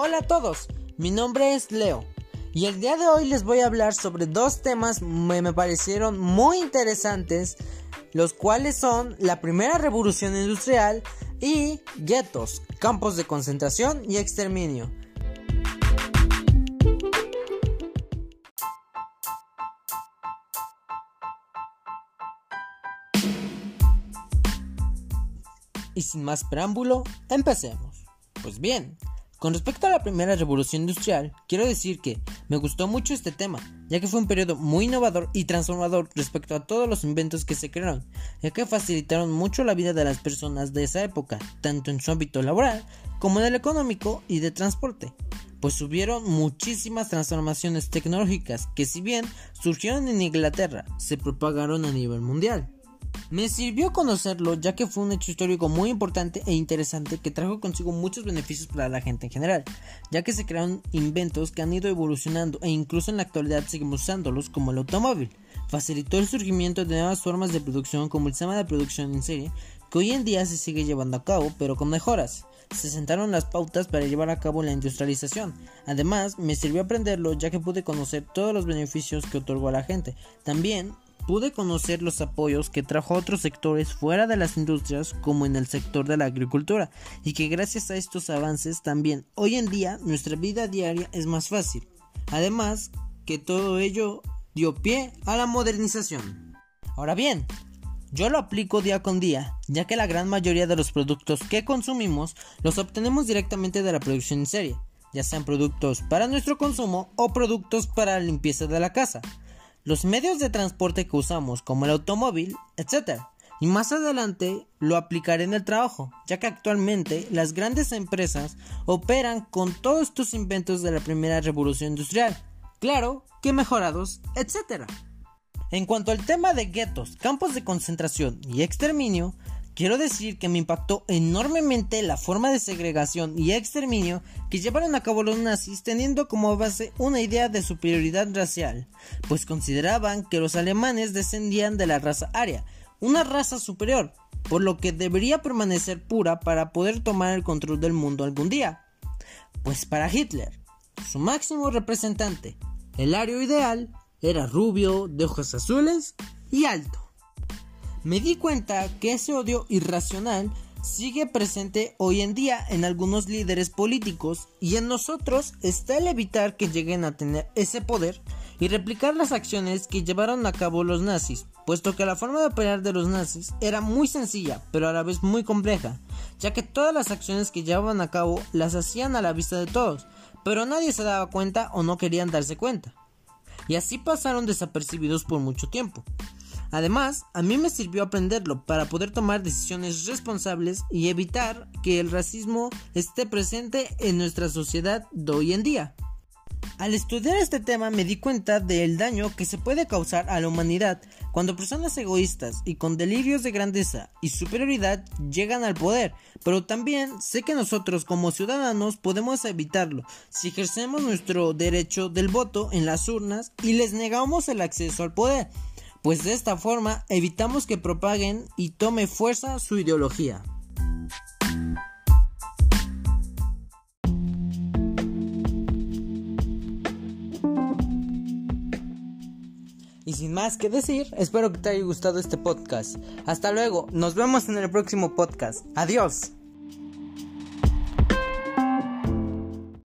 Hola a todos, mi nombre es Leo y el día de hoy les voy a hablar sobre dos temas que me parecieron muy interesantes, los cuales son la primera revolución industrial y guetos, campos de concentración y exterminio. Y sin más preámbulo, empecemos. Pues bien, con respecto a la primera revolución industrial, quiero decir que me gustó mucho este tema, ya que fue un periodo muy innovador y transformador respecto a todos los inventos que se crearon, ya que facilitaron mucho la vida de las personas de esa época, tanto en su ámbito laboral como en el económico y de transporte, pues hubieron muchísimas transformaciones tecnológicas que si bien surgieron en Inglaterra, se propagaron a nivel mundial. Me sirvió conocerlo ya que fue un hecho histórico muy importante e interesante que trajo consigo muchos beneficios para la gente en general, ya que se crearon inventos que han ido evolucionando e incluso en la actualidad seguimos usándolos como el automóvil. Facilitó el surgimiento de nuevas formas de producción como el sistema de producción en serie, que hoy en día se sigue llevando a cabo pero con mejoras. Se sentaron las pautas para llevar a cabo la industrialización. Además, me sirvió aprenderlo ya que pude conocer todos los beneficios que otorgó a la gente. También pude conocer los apoyos que trajo a otros sectores fuera de las industrias como en el sector de la agricultura y que gracias a estos avances también hoy en día nuestra vida diaria es más fácil. Además que todo ello dio pie a la modernización. Ahora bien, yo lo aplico día con día, ya que la gran mayoría de los productos que consumimos los obtenemos directamente de la producción en serie, ya sean productos para nuestro consumo o productos para la limpieza de la casa los medios de transporte que usamos, como el automóvil, etc. Y más adelante lo aplicaré en el trabajo, ya que actualmente las grandes empresas operan con todos estos inventos de la primera revolución industrial. Claro que mejorados, etc. En cuanto al tema de guetos, campos de concentración y exterminio, Quiero decir que me impactó enormemente la forma de segregación y exterminio que llevaron a cabo los nazis teniendo como base una idea de superioridad racial, pues consideraban que los alemanes descendían de la raza aria, una raza superior, por lo que debería permanecer pura para poder tomar el control del mundo algún día. Pues para Hitler, su máximo representante, el ario ideal, era rubio, de ojos azules y alto me di cuenta que ese odio irracional sigue presente hoy en día en algunos líderes políticos y en nosotros está el evitar que lleguen a tener ese poder y replicar las acciones que llevaron a cabo los nazis, puesto que la forma de operar de los nazis era muy sencilla, pero a la vez muy compleja, ya que todas las acciones que llevaban a cabo las hacían a la vista de todos, pero nadie se daba cuenta o no querían darse cuenta. Y así pasaron desapercibidos por mucho tiempo. Además, a mí me sirvió aprenderlo para poder tomar decisiones responsables y evitar que el racismo esté presente en nuestra sociedad de hoy en día. Al estudiar este tema me di cuenta del daño que se puede causar a la humanidad cuando personas egoístas y con delirios de grandeza y superioridad llegan al poder, pero también sé que nosotros como ciudadanos podemos evitarlo si ejercemos nuestro derecho del voto en las urnas y les negamos el acceso al poder pues de esta forma evitamos que propaguen y tome fuerza su ideología. Y sin más que decir, espero que te haya gustado este podcast. Hasta luego, nos vemos en el próximo podcast. Adiós.